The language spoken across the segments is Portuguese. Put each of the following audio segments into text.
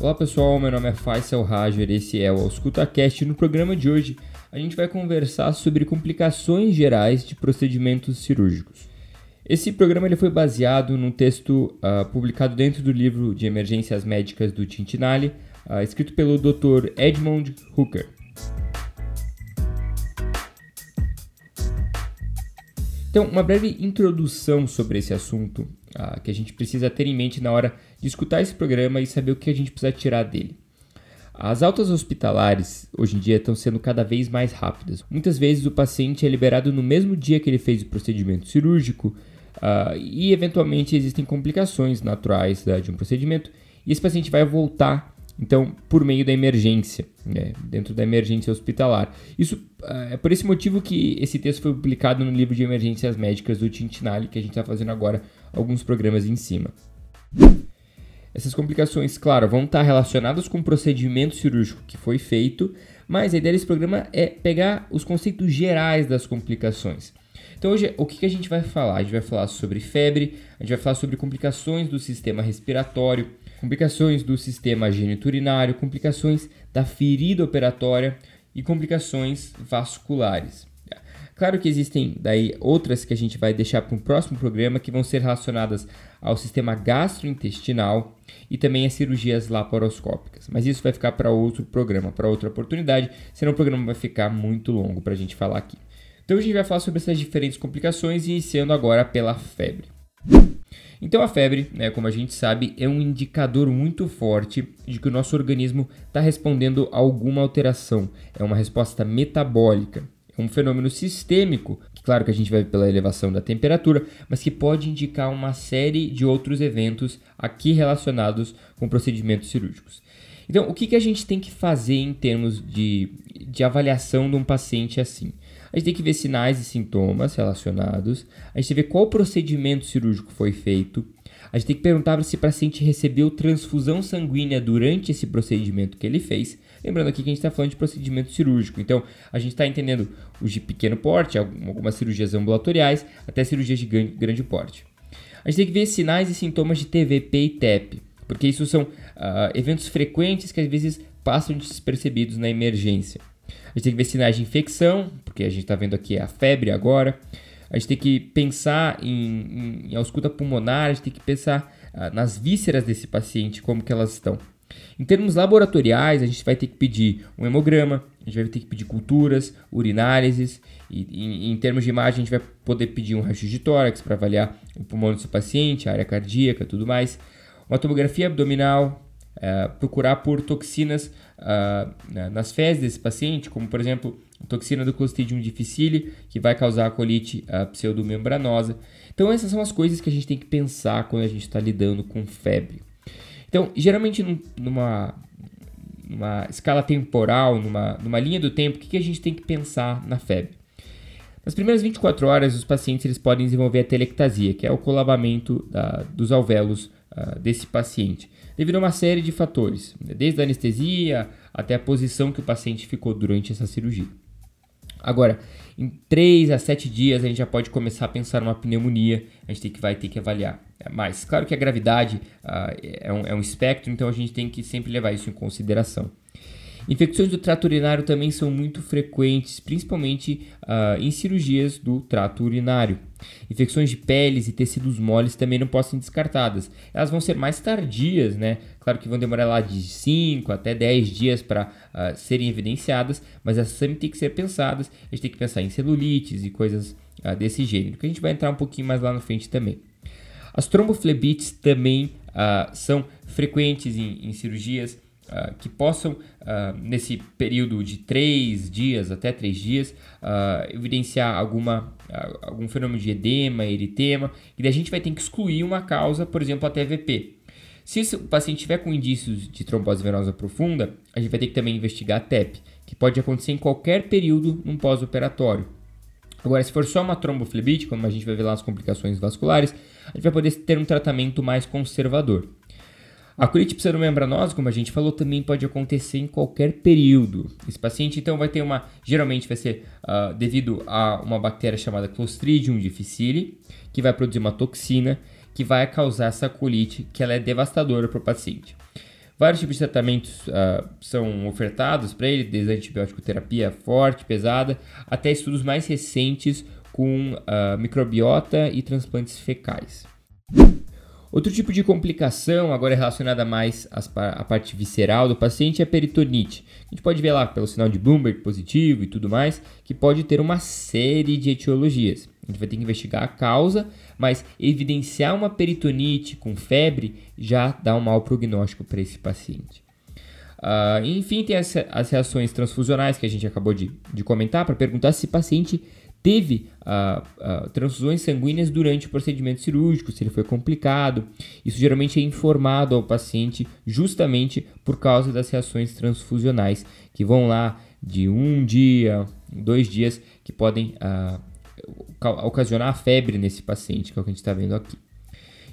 Olá pessoal, meu nome é Faisal Rajer, esse é o EscutaCast. No programa de hoje a gente vai conversar sobre complicações gerais de procedimentos cirúrgicos. Esse programa ele foi baseado num texto uh, publicado dentro do livro de emergências médicas do Tintinale, uh, escrito pelo Dr. Edmund Hooker. Então, uma breve introdução sobre esse assunto uh, que a gente precisa ter em mente na hora de escutar esse programa e saber o que a gente precisa tirar dele. As altas hospitalares hoje em dia estão sendo cada vez mais rápidas. Muitas vezes o paciente é liberado no mesmo dia que ele fez o procedimento cirúrgico uh, e, eventualmente, existem complicações naturais uh, de um procedimento e esse paciente vai voltar então, por meio da emergência, né, dentro da emergência hospitalar. Isso uh, é por esse motivo que esse texto foi publicado no livro de emergências médicas do Tintinale, que a gente está fazendo agora alguns programas em cima. Essas complicações, claro, vão estar relacionadas com o procedimento cirúrgico que foi feito, mas a ideia desse programa é pegar os conceitos gerais das complicações. Então hoje o que a gente vai falar? A gente vai falar sobre febre, a gente vai falar sobre complicações do sistema respiratório, complicações do sistema geniturinário, complicações da ferida operatória e complicações vasculares. Claro que existem daí outras que a gente vai deixar para um próximo programa que vão ser relacionadas ao sistema gastrointestinal e também às cirurgias laparoscópicas. Mas isso vai ficar para outro programa, para outra oportunidade, senão o programa vai ficar muito longo para a gente falar aqui. Então a gente vai falar sobre essas diferentes complicações, iniciando agora pela febre. Então a febre, né, como a gente sabe, é um indicador muito forte de que o nosso organismo está respondendo a alguma alteração. É uma resposta metabólica, é um fenômeno sistêmico, que claro que a gente vai pela elevação da temperatura, mas que pode indicar uma série de outros eventos aqui relacionados com procedimentos cirúrgicos. Então, o que, que a gente tem que fazer em termos de, de avaliação de um paciente assim? A gente tem que ver sinais e sintomas relacionados, a gente tem que ver qual procedimento cirúrgico foi feito, a gente tem que perguntar se o paciente recebeu transfusão sanguínea durante esse procedimento que ele fez. Lembrando aqui que a gente está falando de procedimento cirúrgico, então a gente está entendendo os de pequeno porte, algumas cirurgias ambulatoriais, até cirurgias de grande porte. A gente tem que ver sinais e sintomas de TVP e TEP, porque isso são uh, eventos frequentes que às vezes passam despercebidos na emergência. A gente tem que ver sinais de infecção, porque a gente está vendo aqui a febre agora. A gente tem que pensar em, em, em ausculta pulmonar, a gente tem que pensar ah, nas vísceras desse paciente, como que elas estão. Em termos laboratoriais, a gente vai ter que pedir um hemograma, a gente vai ter que pedir culturas, urinálises, e em, em termos de imagem, a gente vai poder pedir um raio de tórax para avaliar o pulmão do seu paciente, a área cardíaca, tudo mais. Uma tomografia abdominal, uh, procurar por toxinas uh, nas fezes desse paciente, como por exemplo toxina do Clostridium difficile, que vai causar a colite uh, pseudomembranosa. Então essas são as coisas que a gente tem que pensar quando a gente está lidando com febre. Então, geralmente num, numa, numa escala temporal, numa, numa linha do tempo, o que, que a gente tem que pensar na febre? Nas primeiras 24 horas, os pacientes eles podem desenvolver a telectasia, que é o colavamento da, dos alvéolos desse paciente devido a uma série de fatores, né? desde a anestesia até a posição que o paciente ficou durante essa cirurgia. Agora, em 3 a 7 dias a gente já pode começar a pensar numa pneumonia, a gente tem que, vai ter que avaliar. Mas, claro que a gravidade uh, é, um, é um espectro, então a gente tem que sempre levar isso em consideração. Infecções do trato urinário também são muito frequentes, principalmente uh, em cirurgias do trato urinário. Infecções de peles e tecidos moles também não podem ser descartadas. Elas vão ser mais tardias, né? Claro que vão demorar lá de 5 até 10 dias para uh, ah, serem evidenciadas, mas elas sempre têm que ser pensadas. A gente tem que pensar em celulites e coisas uh, desse gênero, que a gente vai entrar um pouquinho mais lá na frente também. As tromboflebites também são frequentes em, em cirurgias uh, que possam, uh, nesse período de três dias até três dias, uh, evidenciar alguma, algum fenômeno de edema, eritema, e daí a gente vai ter que excluir uma causa, por exemplo, a TVP. Se o paciente tiver com indícios de trombose venosa profunda, a gente vai ter que também investigar a TEP, que pode acontecer em qualquer período num pós-operatório. Agora, se for só uma tromboflebite, como a gente vai ver lá nas complicações vasculares, a gente vai poder ter um tratamento mais conservador. A colite pseudomembranosa, como a gente falou, também pode acontecer em qualquer período. Esse paciente então vai ter uma, geralmente vai ser uh, devido a uma bactéria chamada Clostridium difficile, que vai produzir uma toxina que vai causar essa colite, que ela é devastadora para o paciente. Vários tipos de tratamentos uh, são ofertados para ele, desde antibiótico terapia forte, pesada, até estudos mais recentes com uh, microbiota e transplantes fecais. Outro tipo de complicação, agora relacionada mais à parte visceral do paciente, é a peritonite. A gente pode ver lá pelo sinal de Bloomberg positivo e tudo mais, que pode ter uma série de etiologias. A gente vai ter que investigar a causa, mas evidenciar uma peritonite com febre já dá um mau prognóstico para esse paciente. Uh, enfim, tem as, as, reações transfusionais que a gente acabou de, de comentar para perguntar se o paciente teve uh, uh, transfusões sanguíneas durante o procedimento cirúrgico, se ele foi complicado. Isso geralmente é informado ao paciente justamente por causa das reações transfusionais, que vão lá de um dia, dois dias, que podem uh, ocasionar febre nesse paciente, que é o que a gente está vendo aqui.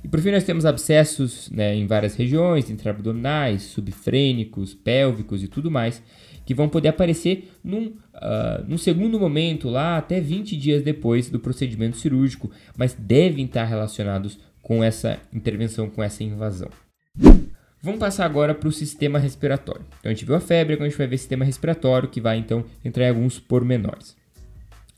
E por fim, nós temos abscessos né, em várias regiões, intraabdominais, subfrênicos, pélvicos e tudo mais, que vão poder aparecer num, uh, num segundo momento, lá até 20 dias depois do procedimento cirúrgico, mas devem estar relacionados com essa intervenção, com essa invasão. Vamos passar agora para o sistema respiratório. Então a gente viu a febre, agora a gente vai ver o sistema respiratório, que vai então entrar em alguns pormenores.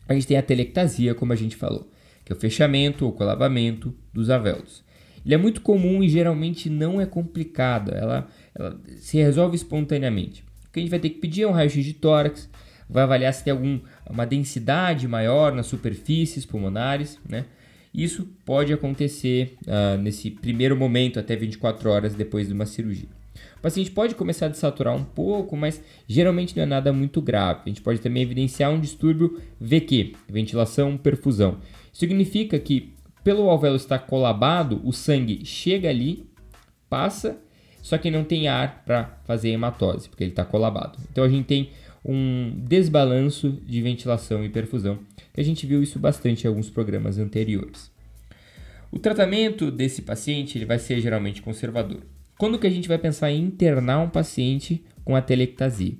A gente tem a telectasia, como a gente falou, que é o fechamento ou colavamento dos alvéolos. Ele é muito comum e geralmente não é complicado, ela, ela se resolve espontaneamente. O que a gente vai ter que pedir é um raio-x de tórax, vai avaliar se tem alguma densidade maior nas superfícies pulmonares, né? Isso pode acontecer uh, nesse primeiro momento, até 24 horas depois de uma cirurgia. O paciente pode começar a desaturar um pouco, mas geralmente não é nada muito grave. A gente pode também evidenciar um distúrbio VQ, ventilação perfusão. Significa que pelo alvéolo estar colabado, o sangue chega ali, passa, só que não tem ar para fazer hematose, porque ele está colabado. Então a gente tem um desbalanço de ventilação e perfusão, que a gente viu isso bastante em alguns programas anteriores. O tratamento desse paciente ele vai ser geralmente conservador. Quando que a gente vai pensar em internar um paciente com atelectasia?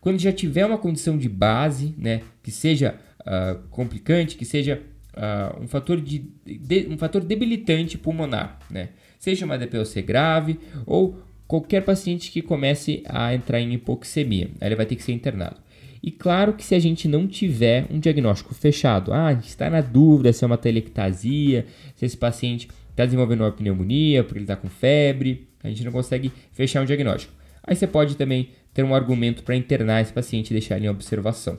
Quando já tiver uma condição de base, né, que seja uh, complicante, que seja uh, um, fator de, de, um fator debilitante pulmonar, né? Seja uma DPOC grave ou qualquer paciente que comece a entrar em hipoxemia. Ele vai ter que ser internado. E claro que se a gente não tiver um diagnóstico fechado, ah, a gente está na dúvida se é uma telectasia, se esse paciente está desenvolvendo uma pneumonia porque ele está com febre, a gente não consegue fechar um diagnóstico. Aí você pode também ter um argumento para internar esse paciente e deixar ele em observação.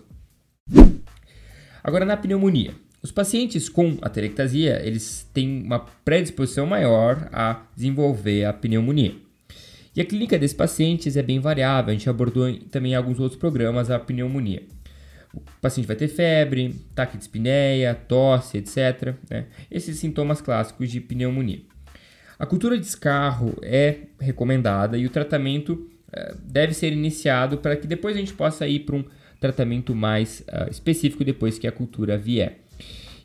Agora na pneumonia. Os pacientes com atelectasia, eles têm uma predisposição maior a desenvolver a pneumonia. E a clínica desses pacientes é bem variável, a gente abordou também em alguns outros programas a pneumonia. O paciente vai ter febre, espineia, tosse, etc. Né? Esses sintomas clássicos de pneumonia. A cultura de escarro é recomendada e o tratamento uh, deve ser iniciado para que depois a gente possa ir para um tratamento mais uh, específico depois que a cultura vier.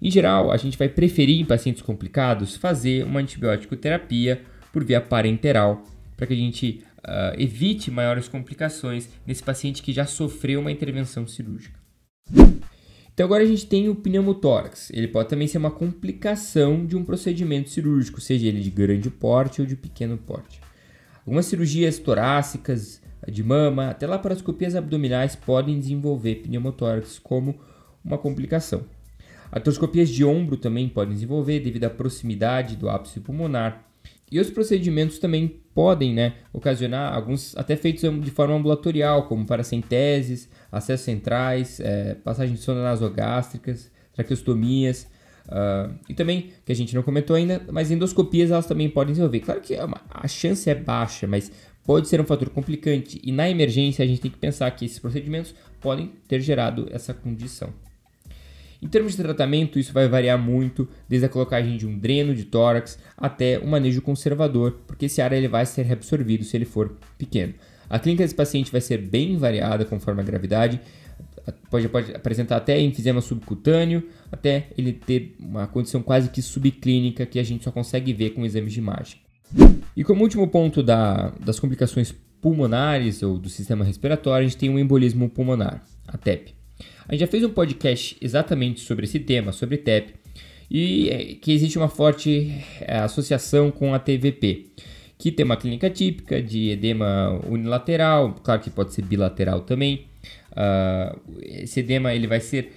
Em geral, a gente vai preferir em pacientes complicados fazer uma antibiótico terapia por via parenteral, para que a gente uh, evite maiores complicações nesse paciente que já sofreu uma intervenção cirúrgica. Então agora a gente tem o pneumotórax. Ele pode também ser uma complicação de um procedimento cirúrgico, seja ele de grande porte ou de pequeno porte. Algumas cirurgias torácicas, de mama, até laparoscopias abdominais podem desenvolver pneumotórax como uma complicação. Artroscopias de ombro também podem desenvolver devido à proximidade do ápice pulmonar. E os procedimentos também podem né, ocasionar alguns até feitos de forma ambulatorial, como paracenteses, acessos centrais, é, passagem de sonda nasogástricas, traqueostomias. Uh, e também, que a gente não comentou ainda, mas endoscopias elas também podem desenvolver. Claro que é a chance é baixa, mas pode ser um fator complicante. E na emergência a gente tem que pensar que esses procedimentos podem ter gerado essa condição. Em termos de tratamento, isso vai variar muito, desde a colocagem de um dreno de tórax até um manejo conservador, porque esse ar ele vai ser reabsorvido se ele for pequeno. A clínica desse paciente vai ser bem variada conforme a gravidade, pode, pode apresentar até enfisema subcutâneo, até ele ter uma condição quase que subclínica que a gente só consegue ver com exames de imagem. E como último ponto da, das complicações pulmonares ou do sistema respiratório, a gente tem o um embolismo pulmonar, a TEP. A gente já fez um podcast exatamente sobre esse tema, sobre TEP, e é, que existe uma forte é, associação com a TVP, que tem uma clínica típica de edema unilateral, claro que pode ser bilateral também. Uh, esse edema ele vai ser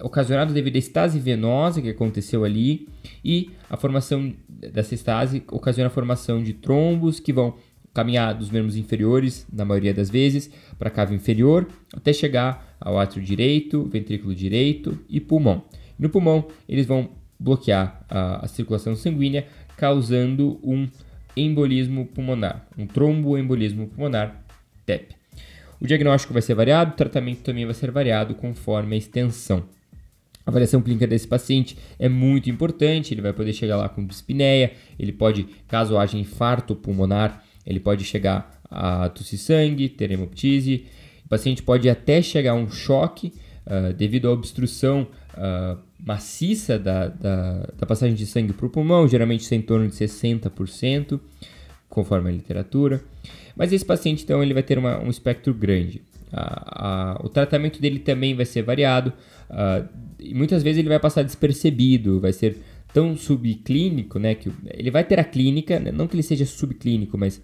ocasionado devido à estase venosa que aconteceu ali e a formação dessa estase ocasiona a formação de trombos que vão caminhar dos membros inferiores, na maioria das vezes, para a cava inferior, até chegar ao átrio direito, ventrículo direito e pulmão. No pulmão, eles vão bloquear a, a circulação sanguínea, causando um embolismo pulmonar, um tromboembolismo pulmonar, TEP. O diagnóstico vai ser variado, o tratamento também vai ser variado conforme a extensão. A avaliação clínica desse paciente é muito importante, ele vai poder chegar lá com dispneia, ele pode, caso haja infarto pulmonar, ele pode chegar a tossir sangue, ter hemoptise, o paciente pode até chegar a um choque uh, devido à obstrução uh, maciça da, da, da, passagem de sangue para o pulmão, geralmente isso é em torno de 60%, conforme a literatura. Mas esse paciente, então, ele vai ter uma, um espectro grande. O tratamento dele também vai ser variado, uh, e muitas vezes ele vai passar despercebido, vai ser tão subclínico, né, que ele vai ter a clínica, né, não que ele seja subclínico, mas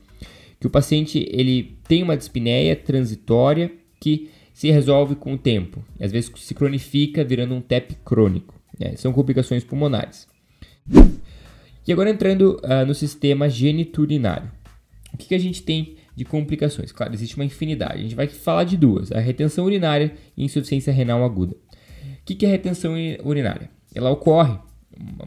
que o paciente ele tem uma dispneia transitória que se resolve com o tempo, e às vezes se cronifica virando um TEP crônico. Né, são complicações pulmonares. E agora entrando uh, no sistema geniturinário. O que, que a gente tem de complicações? Claro, existe uma infinidade. A gente vai falar de duas: a retenção urinária e insuficiência renal aguda. O que, que é retenção urinária? Ela ocorre,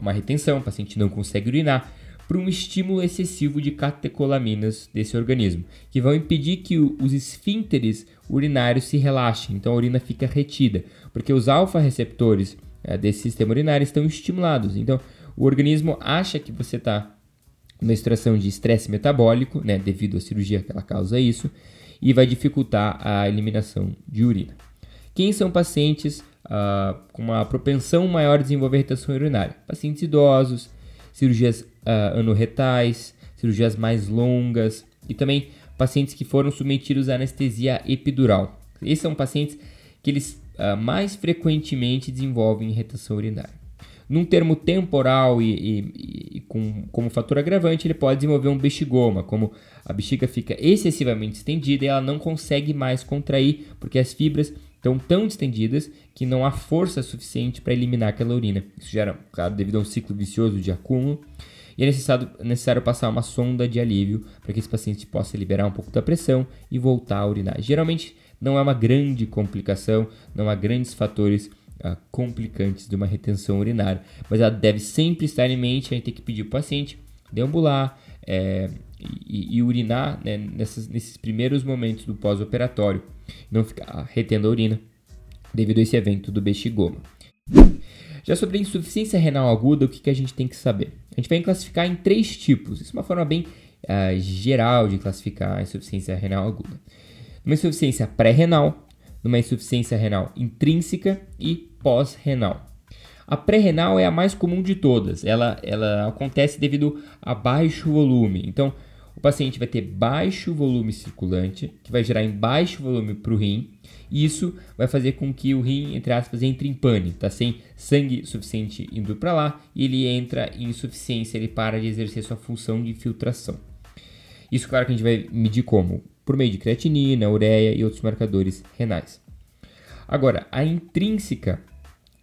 uma retenção, o paciente não consegue urinar, por um estímulo excessivo de catecolaminas desse organismo, que vão impedir que os esfínteres urinários se relaxem, então a urina fica retida, porque os alfa-receptores é, desse sistema urinário estão estimulados. Então, o organismo acha que você está numa situação de estresse metabólico, né, devido à cirurgia que ela causa isso, e vai dificultar a eliminação de urina. Quem são pacientes uh, com uma propensão maior a desenvolver retenção urinária? Pacientes idosos, cirurgias uh, anorretais, cirurgias mais longas e também pacientes que foram submetidos à anestesia epidural. Esses são pacientes que eles uh, mais frequentemente desenvolvem retenção urinária. Num termo temporal e, e, e com, como fator agravante, ele pode desenvolver um bexigoma, como a bexiga fica excessivamente estendida e ela não consegue mais contrair, porque as fibras estão tão distendidas que não há força suficiente para eliminar aquela urina. Isso gera, claro, devido a um ciclo vicioso de acúmulo. E é necessário, necessário passar uma sonda de alívio para que esse paciente possa liberar um pouco da pressão e voltar a urinar. Geralmente não é uma grande complicação, não há grandes fatores uh, complicantes de uma retenção urinária, mas ela deve sempre estar em mente, a gente tem que pedir para o paciente deambular é, e, e, urinar né, nessas, nesses primeiros momentos do pós-operatório, não ficar retendo a urina devido a esse evento do bexigoma. Já sobre a insuficiência renal aguda, o que, que a gente tem que saber? A gente vai classificar em três tipos. Isso é uma forma bem uh, geral de classificar a insuficiência renal aguda. Uma insuficiência pré-renal, numa insuficiência renal intrínseca e pós-renal. A pré-renal é a mais comum de todas. Ela, ela acontece devido a baixo volume. Então, o paciente vai ter baixo volume circulante, que vai gerar em baixo volume para o rim. E isso vai fazer com que o rim, entre aspas, entre em pane, tá sem sangue suficiente indo para lá e ele entra em insuficiência, ele para de exercer sua função de filtração. Isso, claro, que a gente vai medir como? Por meio de creatinina, ureia e outros marcadores renais. Agora, a intrínseca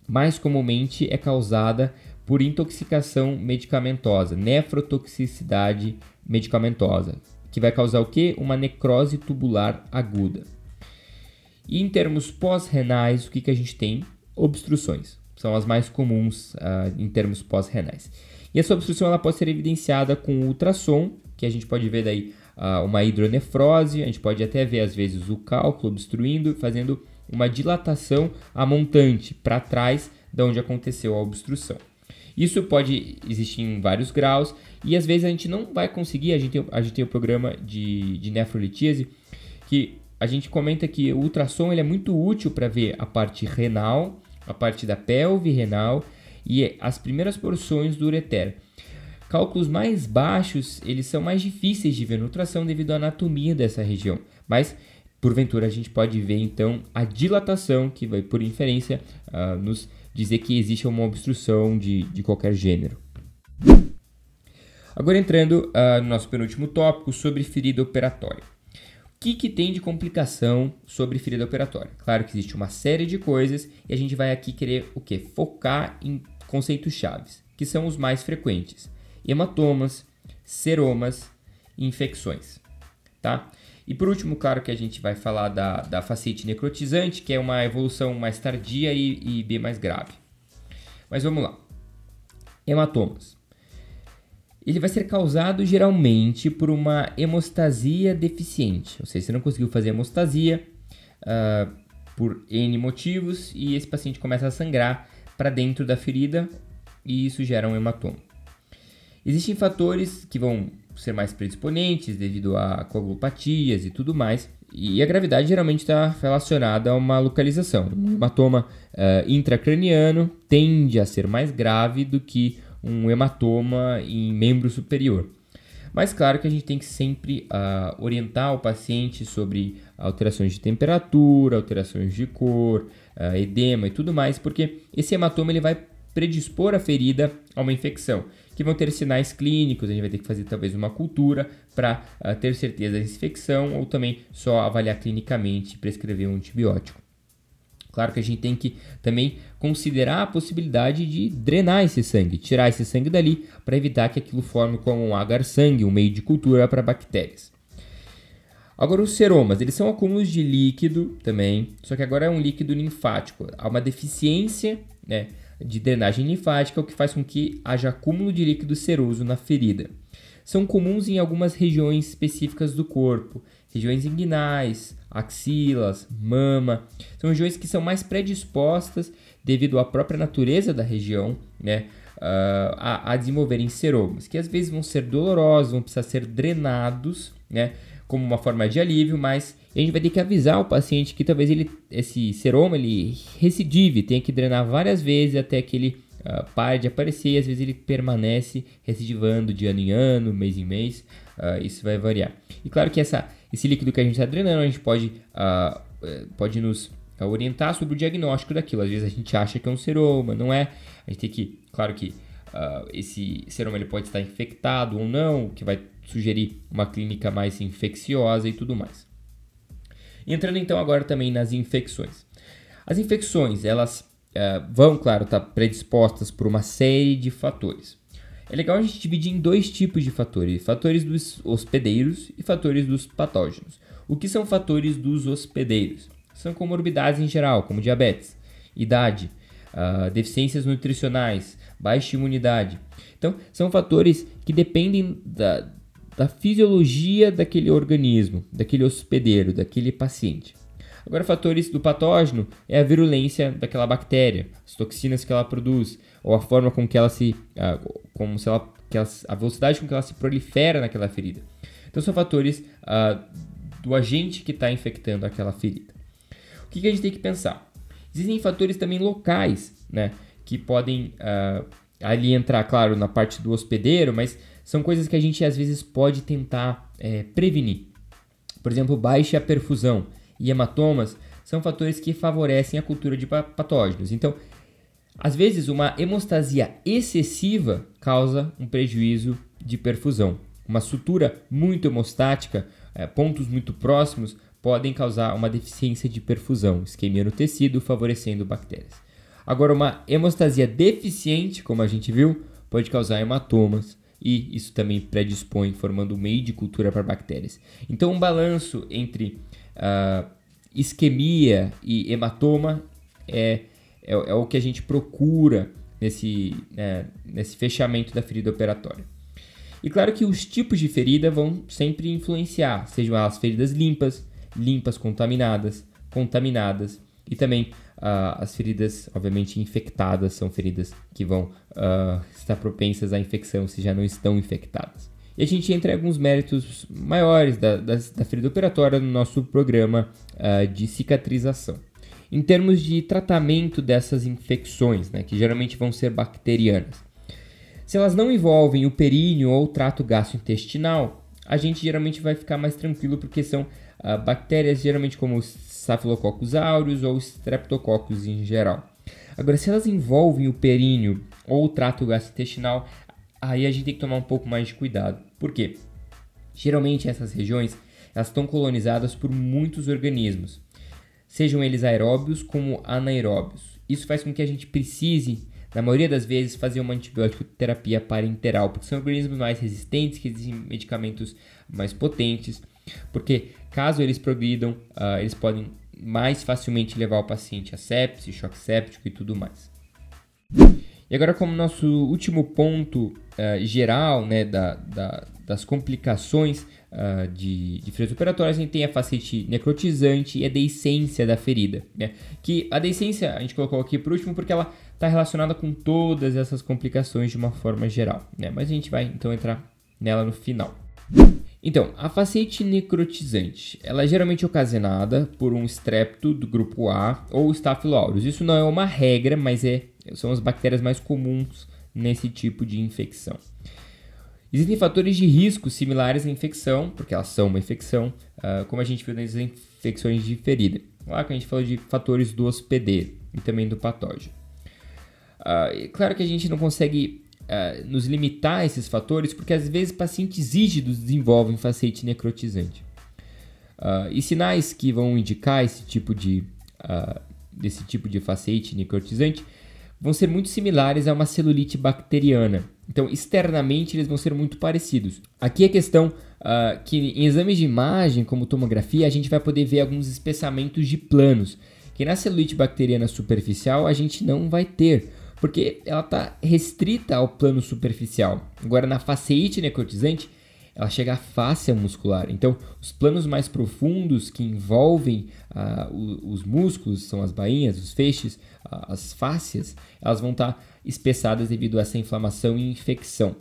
mais comumente é causada por intoxicação medicamentosa, nefrotoxicidade medicamentosa, que vai causar o que? Uma necrose tubular aguda. E em termos pós-renais, o que, que a gente tem? Obstruções. São as mais comuns uh, em termos pós-renais. E essa obstrução ela pode ser evidenciada com ultrassom, que a gente pode ver daí uh, uma hidronefrose, a gente pode até ver às vezes o cálculo obstruindo, fazendo uma dilatação a montante para trás de onde aconteceu a obstrução. Isso pode existir em vários graus e às vezes a gente não vai conseguir. A gente tem, a gente tem o programa de, de nefrolitíase que a gente comenta que o ultrassom ele é muito útil para ver a parte renal, a parte da pelve renal e as primeiras porções do ureter. Cálculos mais baixos, eles são mais difíceis de ver no ultrassom devido à anatomia dessa região, mas porventura a gente pode ver então a dilatação que vai por inferência uh, nos dizer que existe uma obstrução de, de qualquer gênero. Agora entrando uh, no nosso penúltimo tópico sobre ferida operatória. O que, que tem de complicação sobre ferida operatória? Claro que existe uma série de coisas e a gente vai aqui querer o que? Focar em conceitos chaves, que são os mais frequentes: hematomas, seromas infecções, tá? E por último, claro que a gente vai falar da, da facete necrotizante, que é uma evolução mais tardia e, e B mais grave. Mas vamos lá. Hematomas. Ele vai ser causado geralmente por uma hemostasia deficiente. Ou seja, você não conseguiu fazer hemostasia uh, por N motivos e esse paciente começa a sangrar para dentro da ferida e isso gera um hematoma. Existem fatores que vão ser mais predisponentes devido a coagulopatias e tudo mais. E a gravidade geralmente está relacionada a uma localização. Um hematoma uh, intracraniano tende a ser mais grave do que um hematoma em membro superior. Mas claro que a gente tem que sempre uh, orientar o paciente sobre alterações de temperatura, alterações de cor, uh, edema e tudo mais, porque esse hematoma ele vai predispor a ferida a uma infecção, que vão ter sinais clínicos, a gente vai ter que fazer talvez uma cultura para uh, ter certeza da infecção ou também só avaliar clinicamente e prescrever um antibiótico. Claro que a gente tem que também considerar a possibilidade de drenar esse sangue, tirar esse sangue dali para evitar que aquilo forme como um agar-sangue, um meio de cultura para bactérias. Agora os seromas, eles são acúmulos de líquido também, só que agora é um líquido linfático. Há uma deficiência né, de drenagem linfática, o que faz com que haja acúmulo de líquido seroso na ferida. São comuns em algumas regiões específicas do corpo, regiões inguinais, axilas, mama. São regiões que são mais predispostas, devido à própria natureza da região, né, uh, a, a desenvolverem seromas, que às vezes vão ser dolorosos, vão precisar ser drenados, né, como uma forma de alívio, mas a gente vai ter que avisar o paciente que talvez ele, esse seroma ele recidive, tenha que drenar várias vezes até que ele uh, pare de aparecer e às vezes ele permanece recidivando de ano em ano, mês em mês, uh, isso vai variar. E claro que essa, esse líquido que a gente está drenando, a gente pode, uh, pode nos orientar sobre o diagnóstico daquilo. Às vezes a gente acha que é um seroma, não é? A gente tem que, claro que esse seroma ele pode estar infectado ou não, que vai sugerir uma clínica mais infecciosa e tudo mais. Entrando então agora também nas infecções. As infecções, elas uh, vão, claro, estar tá predispostas por uma série de fatores. É legal a gente dividir em dois tipos de fatores: fatores dos hospedeiros e fatores dos patógenos. O que são fatores dos hospedeiros? São comorbidades em geral, como diabetes, idade, uh, deficiências nutricionais, baixa imunidade. Então, são fatores que dependem da, da fisiologia daquele organismo, daquele hospedeiro, daquele paciente. Agora, fatores do patógeno é a virulência daquela bactéria, as toxinas que ela produz, ou a forma com que ela se, como se ela, que ela, a velocidade com que ela se prolifera naquela ferida. Então, são fatores do agente que está infectando aquela ferida. O que, que, a gente tem que pensar? Existem fatores também locais, né, que podem ali entrar, claro, na parte do hospedeiro, mas são coisas que a gente às vezes pode tentar é, prevenir. Por exemplo, baixa perfusão e hematomas são fatores que favorecem a cultura de patógenos. Então, às vezes, uma hemostasia excessiva causa um prejuízo de perfusão. Uma sutura muito hemostática, é, pontos muito próximos, podem causar uma deficiência de perfusão, isquemia no tecido, favorecendo bactérias. Agora, uma hemostasia deficiente, como a gente viu, pode causar hematomas, e isso também predispõe, formando um meio de cultura para bactérias. Então, um balanço entre uh, isquemia e hematoma é, é, é, o que a gente procura nesse, né, nesse fechamento da ferida operatória. E claro que os tipos de ferida vão sempre influenciar, sejam elas feridas limpas, limpas contaminadas, contaminadas e também Uh, as feridas, obviamente, infectadas são feridas que vão uh, estar propensas à infecção se já não estão infectadas. E a gente entra em alguns méritos maiores da, da, da ferida operatória no nosso programa uh, de cicatrização. Em termos de tratamento dessas infecções, né, que geralmente vão ser bacterianas, se elas não envolvem o períneo ou o trato gastrointestinal, a gente geralmente vai ficar mais tranquilo porque são bactérias geralmente como Staphylococcus aureus ou Streptococcus em geral. Agora, se elas envolvem o períneo ou o trato gastrointestinal, aí a gente tem que tomar um pouco mais de cuidado. Por quê? Geralmente essas regiões elas estão colonizadas por muitos organismos, sejam eles aeróbios como anaeróbios. Isso faz com que a gente precise, na maioria das vezes, fazer uma antibiótico terapia parenteral, porque são organismos mais resistentes, que exigem medicamentos mais potentes, porque caso eles progridam, uh, eles podem mais facilmente levar o paciente a sepse, choque séptico e tudo mais. E agora, como nosso último ponto uh, geral né, da, da, das complicações uh, de, de feridas operatórias, a gente tem a facete necrotizante e a deiscência da ferida. Né? Que a deiscência a gente colocou aqui por último porque ela está relacionada com todas essas complicações de uma forma geral. Né? Mas a gente vai então entrar nela no final. Então, a facete necrotizante, ela é geralmente ocasionada por um estrepto do grupo A ou Staphylococcus. Isso não é uma regra, mas é, são as bactérias mais comuns nesse tipo de infecção. Existem fatores de risco similares à infecção, porque elas são uma infecção, uh, como a gente viu nas infecções de ferida. Lá que a gente falou de fatores do hospedeiro e também do patógeno. Uh, claro que a gente não consegue uh, nos limitar a esses fatores, porque às vezes pacientes rígidos desenvolvem facete necrotizante. e sinais que vão indicar esse tipo de, desse tipo de facete necrotizante vão ser muito similares a uma celulite bacteriana. Então, externamente, eles vão ser muito parecidos. Aqui a questão uh, que em exames de imagem, como tomografia, a gente vai poder ver alguns espessamentos de planos, que na celulite bacteriana superficial a gente não vai ter, porque ela está restrita ao plano superficial. Agora, na faceite necrotizante, ela chega à face muscular. Então, os planos mais profundos que envolvem uh, os músculos, são as bainhas, os feixes, as fáscias, elas vão estar espessadas devido a essa inflamação e infecção.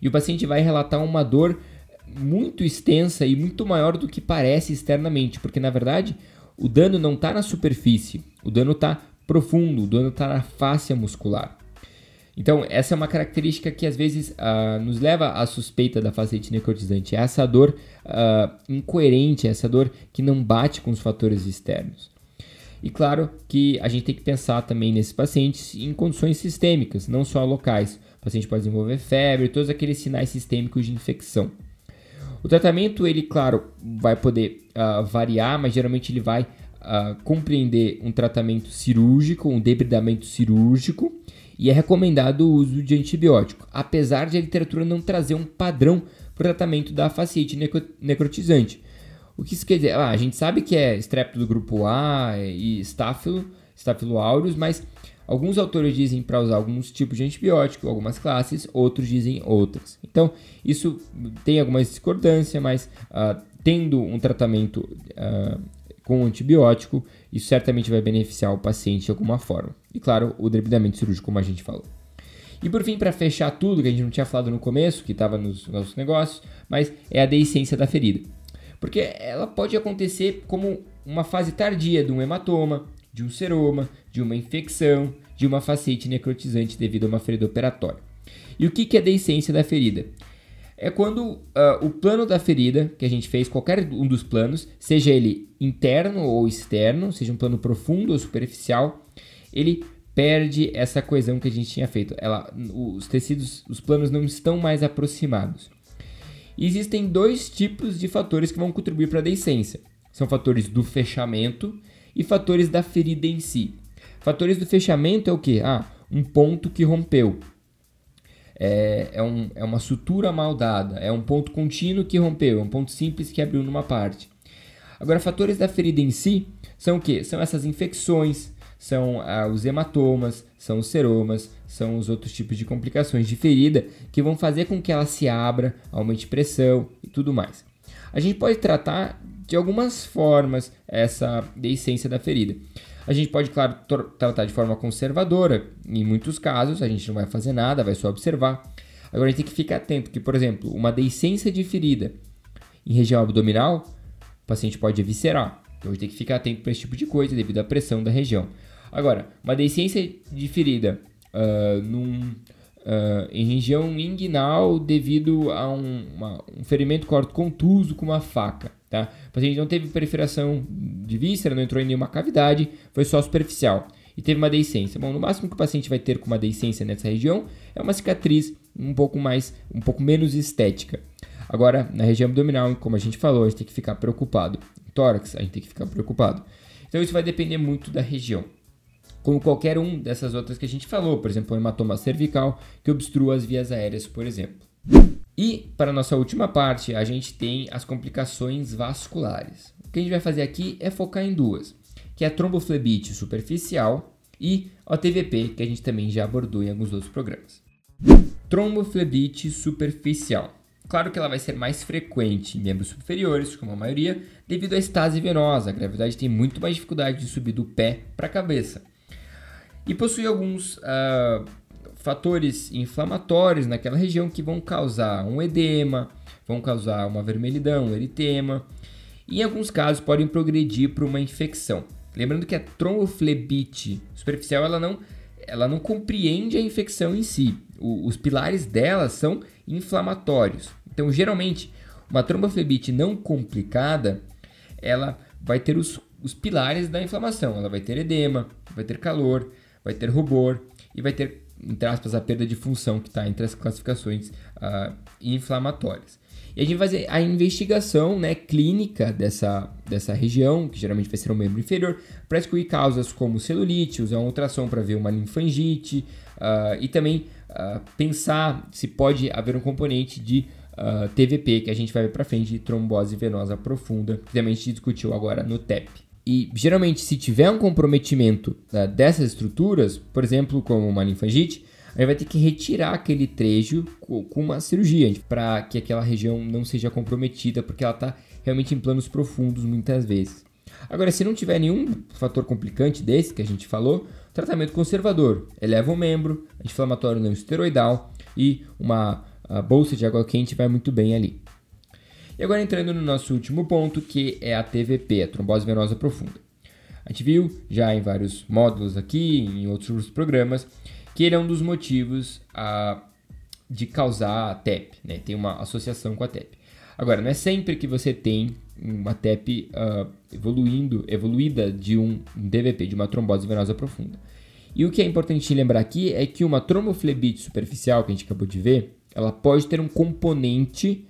E o paciente vai relatar uma dor muito extensa e muito maior do que parece externamente, porque na verdade o dano não está na superfície, o dano está profundo, o dano está na face muscular. Então, essa é uma característica que às vezes uh, nos leva à suspeita da facete necrotizante. É essa dor uh, incoerente, essa dor que não bate com os fatores externos. E claro que a gente tem que pensar também nesses pacientes em condições sistêmicas, não só locais. O paciente pode desenvolver febre, todos aqueles sinais sistêmicos de infecção. O tratamento, ele, claro, vai poder uh, variar, mas geralmente ele vai compreender um tratamento cirúrgico, um debridamento cirúrgico, e é recomendado o uso de antibiótico, apesar de a literatura não trazer um padrão para o tratamento da fasciite necrotizante. O que isso quer dizer? Ah, a gente sabe que é estrepto do grupo A e Staphylo, Staphylo aureus, mas alguns autores dizem para usar alguns tipos de antibiótico, algumas classes, outros dizem outras. Então, isso tem alguma discordância, mas uh, tendo um tratamento uh, com antibiótico, isso certamente vai beneficiar o paciente de alguma forma. E claro, o debridamento cirúrgico, como a gente falou. E por fim, para fechar tudo, que a gente não tinha falado no começo, que estava nos nossos negócios, mas é a deiscência da ferida. Porque ela pode acontecer como uma fase tardia de um hematoma, de um seroma, de uma infecção, de uma facete necrotizante devido a uma ferida operatória. E o que é a deiscência da ferida? é quando uh, o plano da ferida que a gente fez, qualquer um dos planos, seja ele interno ou externo, seja um plano profundo ou superficial, ele perde essa coesão que a gente tinha feito. Ela, os tecidos, os planos não estão mais aproximados. Existem dois tipos de fatores que vão contribuir para a deiscência. São fatores do fechamento e fatores da ferida em si. Fatores do fechamento é o que? Ah, um ponto que rompeu é, é, um, é uma sutura mal dada, é um ponto contínuo que rompeu, é um ponto simples que abriu numa parte. Agora, fatores da ferida em si são o que? São essas infecções, são ah, os hematomas, são os seromas, são os outros tipos de complicações de ferida que vão fazer com que ela se abra, aumente pressão e tudo mais. A gente pode tratar de algumas formas essa deiscência da ferida. A gente pode, claro, tratar de forma conservadora. Em muitos casos, a gente não vai fazer nada, vai só observar. Agora, a gente tem que ficar atento que, por exemplo, uma deiscência de ferida em região abdominal, o paciente pode eviscerar. Então, a gente tem que ficar atento para esse tipo de coisa devido à pressão da região. Agora, uma deiscência de ferida uh, num, uh, em região inguinal devido a um, uma, um ferimento corto contuso com uma faca. Tá? O paciente não teve perfuração de víscera, não entrou em nenhuma cavidade, foi só superficial e teve uma deiscência. Bom, no máximo que o paciente vai ter com uma deiscência nessa região é uma cicatriz um pouco mais, um pouco menos estética. Agora, na região abdominal, como a gente falou, a gente tem que ficar preocupado. Tórax, a gente tem que ficar preocupado. Então isso vai depender muito da região. Como qualquer um dessas outras que a gente falou, por exemplo, o hematoma cervical, que obstrua as vias aéreas, por exemplo. E para a nossa última parte, a gente tem as complicações vasculares. O que a gente vai fazer aqui é focar em duas, que é a tromboflebite superficial e a TVP, que a gente também já abordou em alguns outros programas. Tromboflebite superficial. Claro que ela vai ser mais frequente em membros superiores, como a maioria, devido à estase venosa. A gravidade tem muito mais dificuldade de subir do pé para a cabeça. E possui alguns uh, fatores inflamatórios naquela região que vão causar um edema, vão causar uma vermelhidão, um eritema, e em alguns casos podem progredir para uma infecção. Lembrando que a tromboflebite superficial ela não, ela não compreende a infecção em si. O, os pilares dela são inflamatórios. Então, geralmente, uma tromboflebite não complicada, ela vai ter os, os pilares da inflamação. Ela vai ter edema, vai ter calor, vai ter rubor e vai ter entre aspas, a perda de função que está entre as classificações uh, inflamatórias. E a gente vai fazer a investigação né, clínica dessa, dessa região, que geralmente vai ser um membro inferior, para excluir causas como celulite, usar um ultrassom para ver uma linfangite uh, e também uh, pensar se pode haver um componente de uh, TVP, que a gente vai ver para frente, de trombose venosa profunda, que também a gente discutiu agora no TEP. E geralmente, se tiver um comprometimento uh, dessas estruturas, por exemplo, como uma linfangite, aí vai ter que retirar aquele trecho com uma cirurgia para que aquela região não seja comprometida, porque ela está realmente em planos profundos muitas vezes. Agora, se não tiver nenhum fator complicante desse que a gente falou, tratamento conservador eleva o membro, anti-inflamatório não esteroidal e uma bolsa de água quente vai muito bem ali. E agora entrando no nosso último ponto, que é a TVP, a trombose venosa profunda. A gente viu já em vários módulos aqui, em outros programas, que ele é um dos motivos a, de causar a TEP, né? tem uma associação com a TEP. Agora, não é sempre que você tem uma TEP uh, evoluindo, evoluída de um DVP, de uma trombose venosa profunda. E o que é importante lembrar aqui é que uma tromboflebite superficial, que a gente acabou de ver, ela pode ter um componente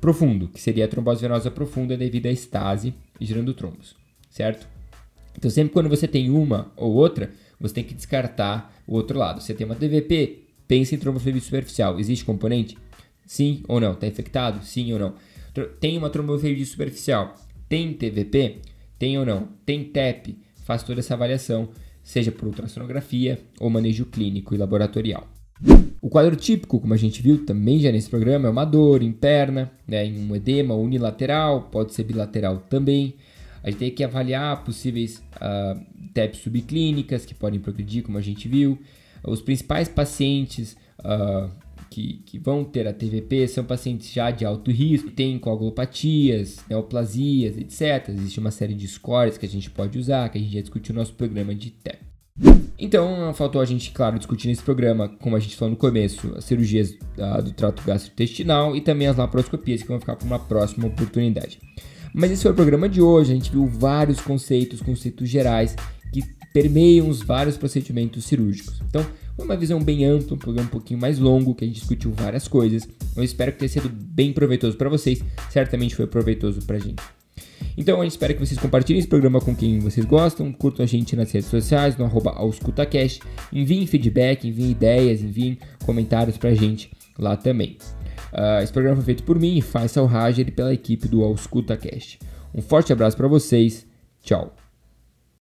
profundo, que seria a trombose venosa profunda devido à estase gerando trombos, certo? Então, sempre quando você tem uma ou outra, você tem que descartar o outro lado. Você tem uma TVP, pensa em tromboflebite superficial. Existe componente? Sim ou não? Está infectado? Sim ou não? Tem uma tromboflebite superficial? Tem TVP? Tem ou não? Tem TEP? Faz toda essa avaliação, seja por ultrassonografia ou manejo clínico e laboratorial. O quadro típico, como a gente viu também já nesse programa, é uma dor em perna, né, em um edema unilateral, pode ser bilateral também. A gente tem que avaliar possíveis uh, TEPs subclínicas que podem progredir, como a gente viu. Os principais pacientes uh, que, que, vão ter a TVP são pacientes já de alto risco, têm coagulopatias, neoplasias, etc. Existe uma série de scores que a gente pode usar, que a gente já discutiu no nosso programa de TEP. Então, faltou a gente, claro, discutir nesse programa, como a gente falou no começo, as cirurgias uh, do trato gastrointestinal e também as laparoscopias que vão ficar para uma próxima oportunidade. Mas esse foi o programa de hoje, a gente viu vários conceitos, conceitos gerais que permeiam os vários procedimentos cirúrgicos. Então, foi uma visão bem ampla, um programa um pouquinho mais longo, que a gente discutiu várias coisas. Eu espero que tenha sido bem proveitoso para vocês, certamente foi proveitoso para a gente. Então a gente espera que vocês compartilhem esse programa com quem vocês gostam, curtam a gente nas redes sociais, no arroba enviem feedback, enviem ideias, enviem comentários pra gente lá também. Uh, esse programa foi feito por mim, Faisal Rajer, e pela equipe do AuscultaCast. Um forte abraço para vocês, tchau!